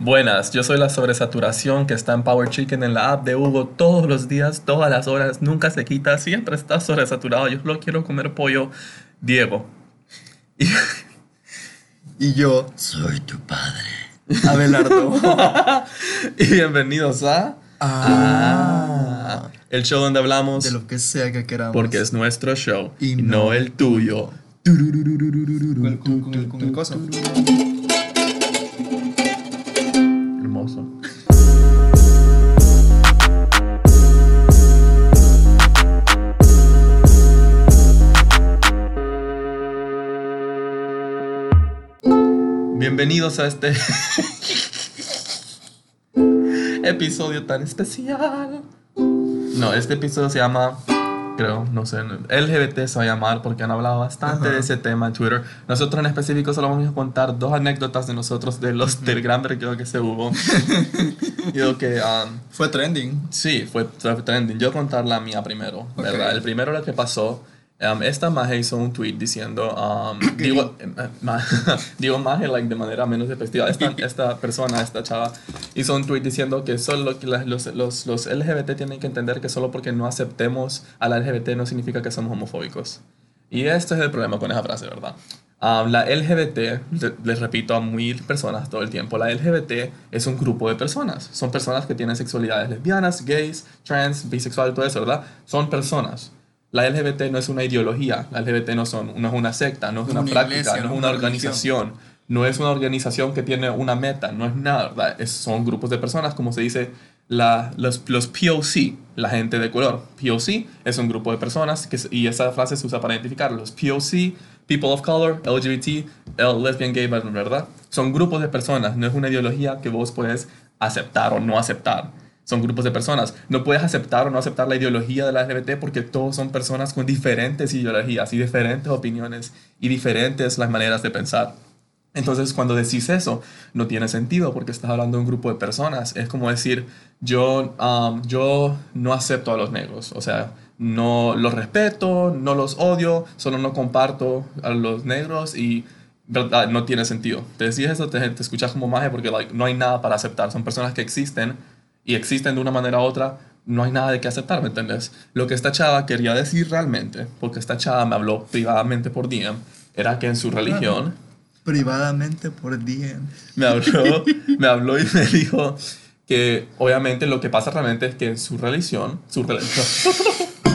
Buenas, yo soy la sobresaturación que está en Power Chicken en la app de Hugo todos los días, todas las horas, nunca se quita, siempre está sobresaturado. Yo solo quiero comer pollo. Diego. Y, Y yo soy tu padre. Abelardo. y bienvenidos a Ah. el show donde hablamos de lo que sea que queramos. porque es nuestro show y, no no el tuyo. Con con- con con el coso. Bienvenidos a este episodio tan especial. No, este episodio se llama, creo, no sé, LGBT se va a llamar porque han hablado bastante Ajá. de ese tema en Twitter. Nosotros en específico solo vamos a contar dos anécdotas de nosotros de los del gran vergueo que se hubo. Yo que um, Fue trending. Sí, fue, fue trending. Yo contar la mía primero, ¿verdad? Ok. El primero lo que pasó, um, esta maje hizo un tweet diciendo, um, digo, eh, ma- digo maje like, de manera menos despectiva. Esta, esta persona, esta chava, hizo un tweet diciendo que solo que los, los, los LGBT tienen que entender que solo porque no aceptemos a la LGBT no significa que somos homofóbicos. Y este es el problema con esa frase, ¿verdad? Um, la LGBT, le- les repito a mil personas todo el tiempo, la LGBT es un grupo de personas. Son personas que tienen sexualidades lesbianas, gays, trans, bisexual, todo eso, ¿verdad? Son personas. La LGBT no es una ideología, la LGBT no, son, no es una secta, no es una, una práctica, iglesia, no es una una organización, no es una organización que tiene una meta, no es nada, ¿verdad? Es- son grupos de personas, como se dice, la, los, los POC, la gente de color. POC es un grupo de personas que, y esa frase se usa para identificar los POC, People of Color, LGBT, el Lesbian, Gay, ¿verdad? Son grupos de personas, no es una ideología que vos puedes aceptar o no aceptar. Son grupos de personas. No puedes aceptar o no aceptar la ideología de la LGBT porque todos son personas con diferentes ideologías y diferentes opiniones y diferentes las maneras de pensar. Entonces, cuando decís eso, no tiene sentido porque estás hablando de un grupo de personas. Es como decir, yo, um, yo no acepto a los negros. O sea, no los respeto, no los odio, solo no comparto a los negros y verdad, no tiene sentido. Te decís eso, te, escuchas como maje porque no hay nada para aceptar. Son personas que existen y existen de una manera u otra. No hay nada de qué aceptar, ¿me entiendes? Lo que esta chava quería decir realmente, porque esta chava me habló privadamente por DM, era que en su religión Privadamente por DM. me habló, me habló y me dijo que obviamente lo que pasa realmente es que en su religión, su, religión,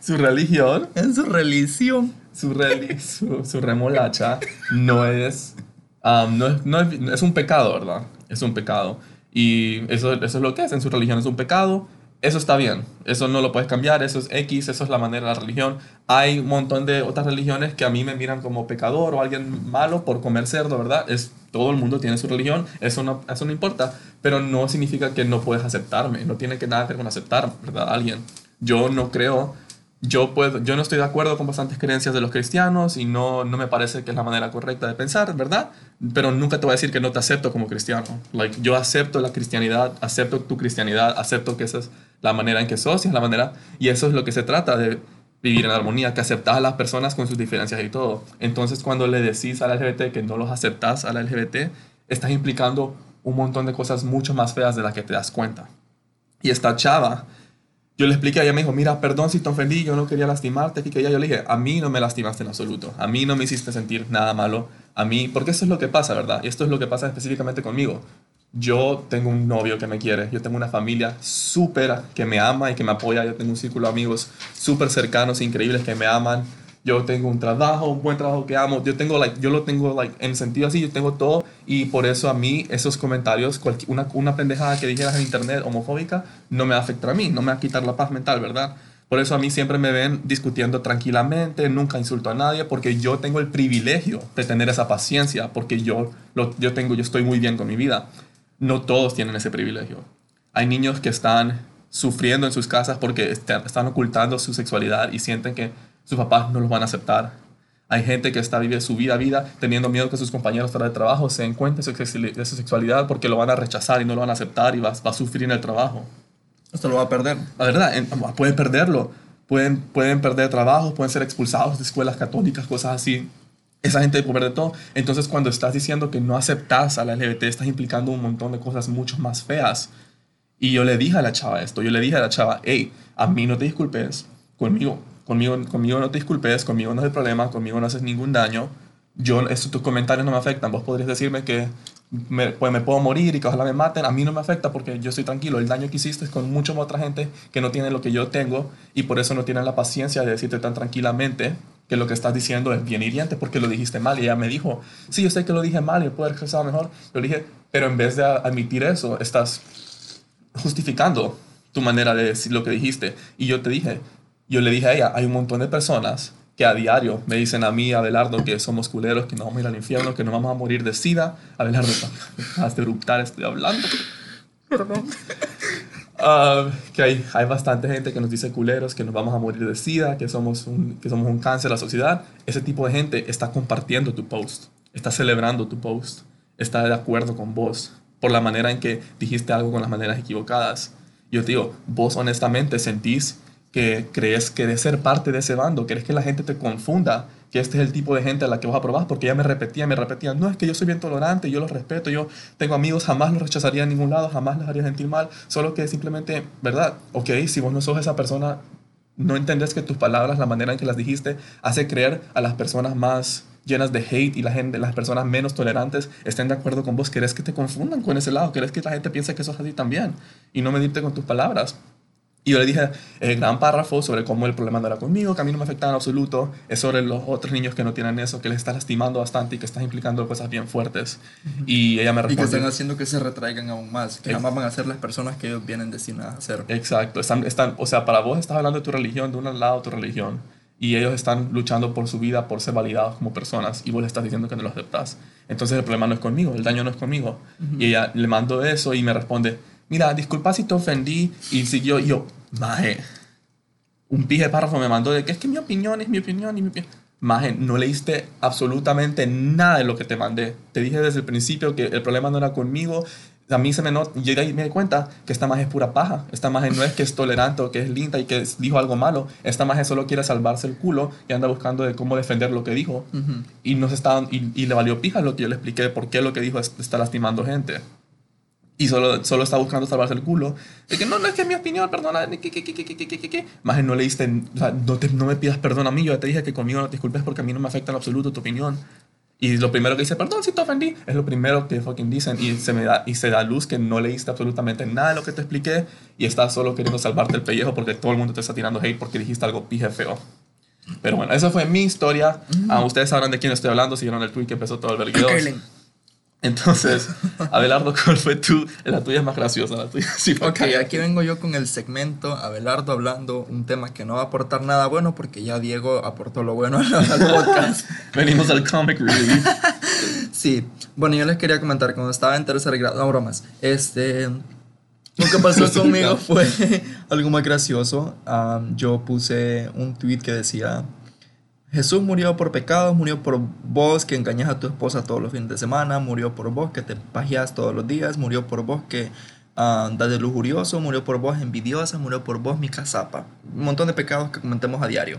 su religión, En su religión. su, reli- su, su remolacha no es, um, no, es, no es, es un pecado, ¿verdad? Es un pecado. Y eso, eso es lo que es, en su religión es un pecado. Eso está bien, eso no lo puedes cambiar, eso es X, eso es la manera de la religión. Hay un montón de otras religiones que a mí me miran como pecador o alguien malo por comer cerdo, ¿verdad? Es, todo el mundo tiene su religión, eso no, eso no importa, pero no significa que no puedes aceptarme, no tiene que nada que ver con aceptar, ¿verdad? Alguien. Yo no creo, yo, puedo, yo no estoy de acuerdo con bastantes creencias de los cristianos y no, no me parece que es la manera correcta de pensar, ¿verdad? Pero nunca te voy a decir que no te acepto como cristiano. Like, yo acepto la cristianidad, acepto tu cristianidad, acepto que esa es la manera en que sos y es la manera, y eso es lo que se trata de vivir en armonía, que aceptas a las personas con sus diferencias y todo. Entonces, cuando le decís a la LGBT que no los aceptas a la LGBT, estás implicando un montón de cosas mucho más feas de las que te das cuenta. Y esta chava, yo le expliqué, ella me dijo, mira, perdón si te ofendí, yo no quería lastimarte, que ella, yo le dije, a mí no me lastimaste en absoluto, a mí no me hiciste sentir nada malo, a mí, porque eso es lo que pasa, ¿verdad? Y esto es lo que pasa específicamente conmigo. Yo tengo un novio que me quiere, yo tengo una familia súper que me ama y que me apoya, yo tengo un círculo de amigos súper cercanos, increíbles que me aman, yo tengo un trabajo, un buen trabajo que amo, yo tengo, like, yo lo tengo, like, en sentido así, yo tengo todo y por eso a mí esos comentarios, una, una pendejada que dijeras en internet homofóbica, no me va a afectar a mí, no me va a quitar la paz mental, ¿verdad? Por eso a mí siempre me ven discutiendo tranquilamente, nunca insulto a nadie, porque yo tengo el privilegio de tener esa paciencia, porque yo, lo, yo, tengo, yo estoy muy bien con mi vida. No todos tienen ese privilegio. Hay niños que están sufriendo en sus casas porque están ocultando su sexualidad y sienten que sus papás no los van a aceptar. Hay gente que está viviendo su vida, vida, teniendo miedo que sus compañeros de trabajo se den cuenta de su, sexualidad porque lo van a rechazar y no lo van a aceptar y va, va a sufrir en el trabajo. Esto lo va a perder. La verdad, en- pueden perderlo. Pueden, pueden perder trabajo, pueden ser expulsados de escuelas católicas, cosas así. esa gente puede ver de todo. Entonces, cuando estás diciendo que no aceptas a la LGBT, estás implicando un montón de cosas mucho más feas. Y yo le dije a la chava esto, yo le dije a la chava, hey, a mí no te disculpes, conmigo, conmigo, conmigo no te disculpes, conmigo no es el problema, conmigo no haces ningún daño. Yo, eso, tus comentarios no me afectan. Vos podrías decirme que me, pues me puedo morir y que ojalá me maten. A mí no me afecta porque yo estoy tranquilo. El daño que hiciste es con mucha otra gente que no tiene lo que yo tengo y por eso no tienen la paciencia de decirte tan tranquilamente que lo que estás diciendo es bien hiriente porque lo dijiste mal. Y ella me dijo, sí, yo sé que lo dije mal y puedo expresado mejor. Yo dije, pero en vez de admitir eso, estás justificando tu manera de decir lo que dijiste. Y yo te dije, yo le dije a ella, hay un montón de personas que a diario me dicen a mí, Abelardo, que somos culeros, que nos vamos a ir al infierno, que nos vamos a morir de sida. Abelardo, hasta eruptar estoy hablando. Perdón. Ah, que hay, hay bastante gente que nos dice culeros, que nos vamos a morir de sida, que somos, un, que somos un cáncer a la sociedad. Ese tipo de gente está compartiendo tu post, está celebrando tu post, está de acuerdo con vos por la manera en que dijiste algo con las maneras equivocadas. Yo te digo, vos honestamente sentís que crees que de ser parte de ese bando, crees que la gente te confunda, que este es el tipo de gente a la que vos aprobás, porque ella me repetía, me repetía, no, es que yo soy bien tolerante, yo los respeto, yo tengo amigos, jamás los rechazaría en ningún lado, jamás les haría sentir mal, solo que simplemente, ¿verdad? Ok, si vos no sos esa persona, no entendés que tus palabras, la manera en que las dijiste, hace creer a las personas más llenas de hate y la las personas menos tolerantes estén de acuerdo con vos, querés que te confundan con ese lado, querés que la gente piense que sos así también y no medirte con tus palabras. Y yo le dije el gran párrafo sobre cómo el problema no era conmigo, que a mí no me afectaba en absoluto, es sobre los otros niños que no tienen eso, que les está lastimando bastante y que estás implicando cosas bien fuertes. Y ella me Y que están haciendo que se retraigan aún más, que jamás van a ser las personas que ellos vienen destinadas a ser. Exacto, están, están, o sea, para vos estás hablando de tu religión, de un lado tu religión, y ellos están luchando por su vida, por ser validados como personas, y vos le estás diciendo que no lo aceptas. Entonces el problema no es conmigo, el daño no es conmigo. Y ella le mando eso y me responde, mira, disculpa si te ofendí, y siguió, y yo, maje, un pije párrafo me mandó de que es que mi opinión es mi opinión y mi opinión. Maje, no leíste absolutamente nada de lo que te mandé. Te dije desde el principio que el problema no era conmigo. A mí se me nota, llega y me di cuenta que esta maje es pura paja. Esta maje no es que es tolerante o que es linda y que dijo algo malo. Esta maje solo quiere salvarse el culo y anda buscando de cómo defender lo que dijo. Ujú. Y, nos estaban, y, y le valió pija lo que yo le expliqué de por qué lo que dijo es- está lastimando gente. Y solo, solo está buscando salvarse el culo. De que no, no es que es mi opinión, perdona. Que, que, que, que, que, que. Más no leíste, o sea, no, te- no me pidas perdón a mí. Yo ya te dije que conmigo no te disculpes porque a mí no me afecta en absoluto tu opinión. Y lo primero que dice, perdón si te ofendí, es lo primero que fucking dicen. Y se, me da, y se da luz que no leíste absolutamente nada de lo que te expliqué y estás solo queriendo salvarte el pellejo porque todo el mundo te está tirando hate porque dijiste algo pije feo. Pero bueno, esa fue mi historia. Ah, ustedes sabrán de quién estoy hablando si vieron el tweet que empezó todo el vergueo. Entonces, Abelardo, ¿cuál fue tú? La tuya es más graciosa, la tuya sí Ok, aquí vengo yo con el segmento Abelardo hablando un tema que no va a aportar nada bueno porque ya Diego aportó lo bueno al, al podcast. Venimos al comic relief. Sí, bueno, yo les quería comentar, cuando estaba en tercer grado, no bromas, este, lo que pasó conmigo fue algo muy gracioso. Am, yo puse un tweet que decía, Jesús murió por pecados, murió por vos que engañas a tu esposa todos los fines de semana, murió por vos que te pajeas todos los días, murió por vos que andas de lujurioso, murió por vos envidiosa, murió por vos mi casapa. Un montón de pecados que comentemos a diario.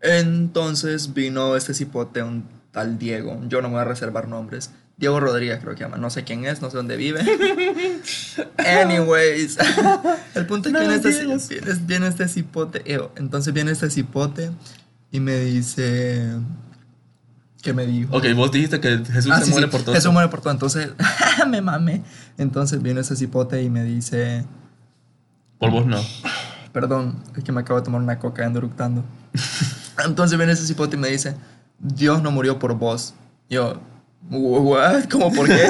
Entonces vino este cipote, un tal Diego. Yo no me voy a reservar nombres. Diego Rodríguez creo que llama. No sé quién es, no sé dónde vive. Anyways. El punto es que No, viene, este, viene, este cipote. Entonces viene este cipote y me dice... ¿Qué me dijo? Ok, vos dijiste que Jesús Ah, se sí, muere sí, por todo. Jesús muere por todo. Entonces me mame. Entonces viene ese cipote y me dice... Por vos no. Perdón, es que me acabo de tomar una coca ando eructando. Entonces viene ese cipote y me dice, Dios no murió por vos. Yo, ¿what? ¿Cómo por qué?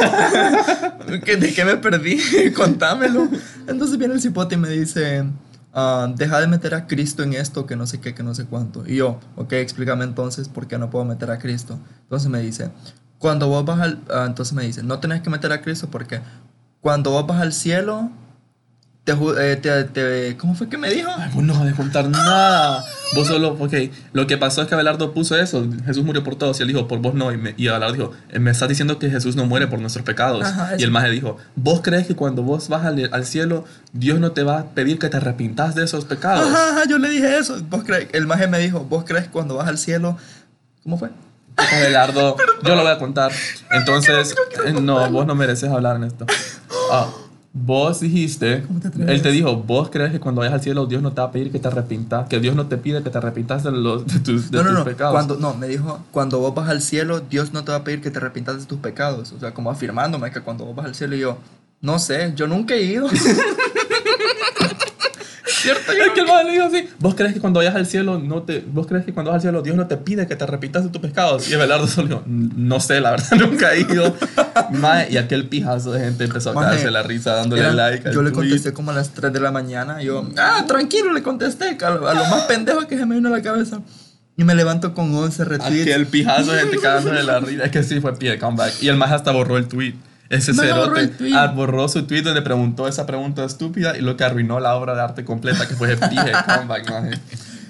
¿Qué- ¿De qué me perdí? Contámelo. Entonces viene el cipote y me dice, ah, deja de meter a Cristo en esto, que no sé qué, que no sé cuánto. Y yo, ok, explícame entonces por qué no puedo meter a Cristo. Entonces me dice, cuando vos vas al... ah, entonces me dice, no tenés que meter a Cristo porque cuando vos vas al cielo... Te, eh, te- te- ¿Cómo fue que me dijo? Ay, vos no vas a contar nada. Vos solo, ok. Lo que pasó es que Abelardo puso eso. Jesús murió por todos. Y él dijo, por vos no. Y, me, y Abelardo dijo, "Eh, me estás diciendo que Jesús no muere por nuestros pecados. Ajá, y el maje dijo, ¿vos crees que cuando vos vas al, al cielo, Dios no te va a pedir que te arrepintas de esos pecados? Ajá, ajá, yo le dije eso. ¿Vos crees? El maje me dijo, ¿vos crees cuando vas al cielo? ¿Cómo fue? Abelardo, yo lo voy a contar. Entonces, eh, no, vos no mereces hablar en esto. Ah, vos dijiste, ¿Cómo te él te dijo, vos crees que cuando vayas al cielo Dios no te va a pedir que te arrepintas, que Dios no te pide que te arrepintas de, los, de tus, de No, no, tus no. pecados. Cuando, no, me dijo, cuando vos vas al cielo, Dios no te va a pedir que te arrepientas de tus pecados. O sea, como afirmándome que cuando vos vas al cielo, y yo, no sé, yo nunca he ido. ¿Cierto? Yo Es que el man le dijo así, vos crees que cuando vayas al cielo no te, vos crees que cuando vas al cielo Dios no te pide que te arrepientas de tus pecados. Y Abelardo solo dijo, no sé, la verdad nunca he ido. Mae, y aquel pijazo de gente empezó a Maje, caerse la risa dándole Eran- like. al yo le tweet. contesté como a las 3 de la mañana. y Yo, ah, tranquilo, le contesté. A lo, a lo más pendejo que se me vino a la cabeza. Y me levanto con 11 retweets. Aquel pijazo de gente cagándole la risa. Es que sí fue pie de comeback. Y el más hasta borró el tweet. Ese No, cerote ah, borró su tweet donde preguntó esa pregunta estúpida y lo que arruinó la obra de arte completa que fue el pie de comeback, maje.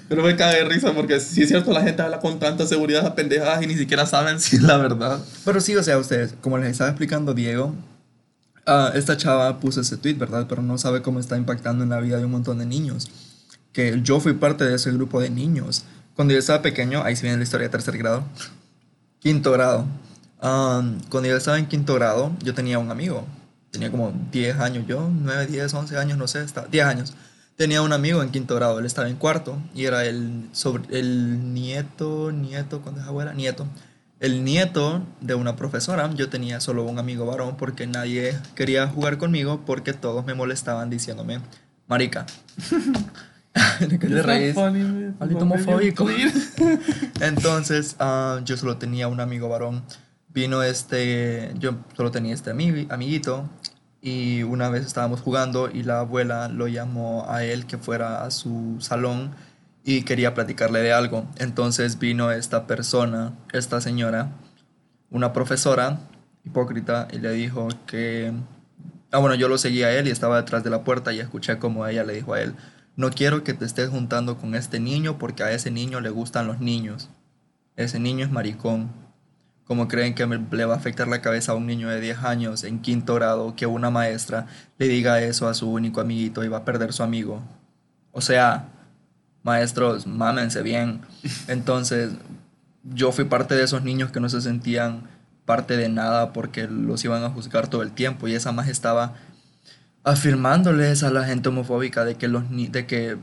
Pero me cae de risa porque si es cierto la gente habla con tanta seguridad a pendejadas y ni siquiera saben si es la verdad. Pero sí, o sea, ustedes, como les estaba explicando Diego, ah, esta chava puso ese tweet, ¿verdad? Pero no sabe cómo está impactando en la vida de un montón de niños. Que yo fui parte de ese grupo de niños. Cuando yo estaba pequeño, ahí se viene la historia de tercer grado, quinto grado. Um, cuando yo estaba en quinto grado, yo tenía un amigo. Tenía como 10 años, yo, 9, 10, 11 años, no sé, estaba- 10 años. Tenía un amigo en quinto grado, él estaba en cuarto y era el, sobre, el nieto, nieto, ¿cuándo es abuela? Nieto. El nieto de una profesora, yo tenía solo un amigo varón porque nadie quería jugar conmigo porque todos me molestaban diciéndome, marica. ¿De qué te reís? Maldito homofóbico. Entonces, ah, yo solo tenía un amigo varón. Vino este, yo solo tenía este ami- amiguito. Y una vez estábamos jugando y la abuela lo llamó a él que fuera a su salón y quería platicarle de algo. Entonces vino esta persona, esta señora, una profesora hipócrita, y le dijo que... Ah, bueno, yo lo seguía a él y estaba detrás de la puerta y escuché como ella le dijo a él, no quiero que te estés juntando con este niño porque a ese niño le gustan los niños. Ese niño es maricón. Como creen que me- le va a afectar la cabeza a un niño de 10 años en quinto grado que una maestra le diga eso a su único amiguito y va a perder su amigo? O sea, maestros, mámense bien. Entonces, yo fui parte de esos niños que no se sentían parte de nada porque los iban a juzgar todo el tiempo y esa más estaba afirmándoles a la gente homofóbica de que los ni- de que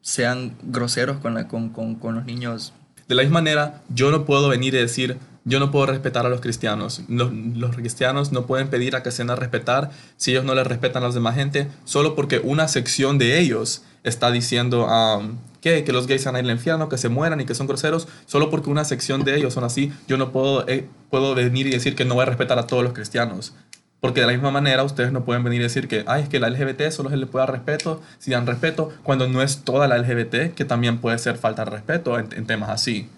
sean groseros con, la- con, con, con los niños. De la misma manera, yo no puedo venir y decir, yo no puedo respetar a los cristianos. Los, cristianos no pueden pedir a que se den a respetar si ellos no les respetan a los demás gente, solo porque una sección de ellos está diciendo um, que, los gays a ir al infierno, que se mueran y que son groseros, solo porque una sección de ellos son así, yo no puedo, eh, puedo venir y decir que no voy a respetar a todos los cristianos. Porque de la misma manera ustedes no pueden venir y decir que, ay, es que la LGBT solo se le puede dar respeto, si dan respeto, cuando no es toda la LGBT, que también puede ser falta de respeto en, en temas así.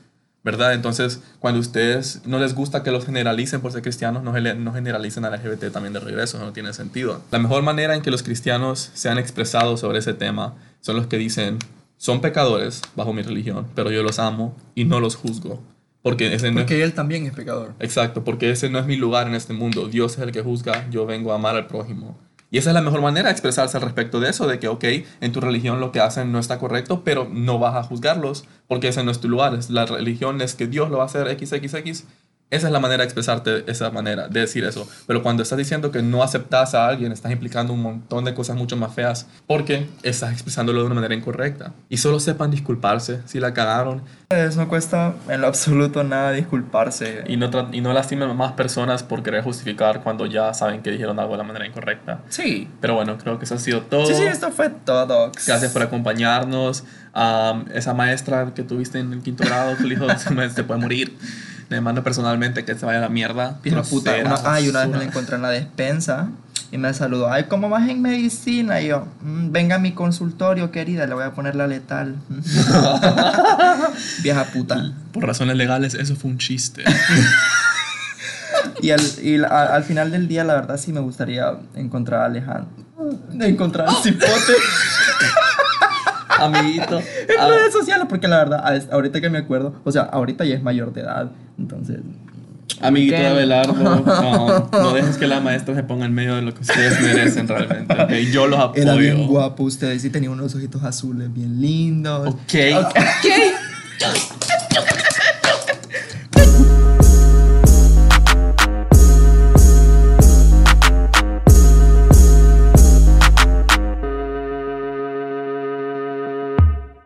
¿Verdad? Entonces, cuando ustedes no les gusta que los generalicen por ser cristianos, no, no generalicen a la LGBT también de regreso, eso no tiene sentido. La mejor manera en que los cristianos se han expresado sobre ese tema son los que dicen, son pecadores bajo mi religión, pero yo los amo y no los juzgo. Porque ese no es Porque él también es pecador. Exacto, porque ese no es mi lugar en este mundo. Dios es el que juzga, yo vengo a amar al prójimo. Y esa es la mejor manera de expresarse al respecto de eso, de que, ok, en tu religión lo que hacen no está correcto, pero no vas a juzgarlos, porque ese no es tu lugar. La religión es que Dios lo va a hacer XXX. Esa es la manera de expresarte, esa manera de decir eso. Pero cuando estás diciendo que no aceptas a alguien, estás implicando un montón de cosas mucho más feas, porque estás expresándolo de una manera incorrecta. Y solo sepan disculparse si la cagaron Pues no cuesta en lo absoluto nada disculparse. y no, y no lastimen a más personas por querer justificar cuando ya saben que dijeron algo de la manera incorrecta. Sí. Pero bueno, creo que eso ha sido todo. Sí, sí, esto fue todo. Gracias por acompañarnos. Am, esa maestra que tuviste en el quinto grado, tu hijo se puede morir. Le mando personalmente que se vaya a la mierda. Vieja puta. Una, ay, una vez me la encontré en la despensa y me saludó. Ay, ¿cómo vas en medicina? Y yo, "Mm, venga a mi consultorio, querida, le voy a poner la letal. Vieja puta. Por razones legales, eso fue un chiste. Y, al, y la- a- al final del día, la verdad, sí me gustaría encontrar a Alejandro. Encontrar al cipote Amiguito. en redes sociales, porque la verdad, a- ahorita que me acuerdo, o sea, ahorita ya es mayor de edad, entonces. amiguito ¿Qué? de Abelardo. No, no dejes que la maestra se ponga en medio de lo que ustedes merecen realmente. Yo los apoyo. Era bien guapo ustedes, sí tenía unos ojitos azules bien lindos. Ok. Ok.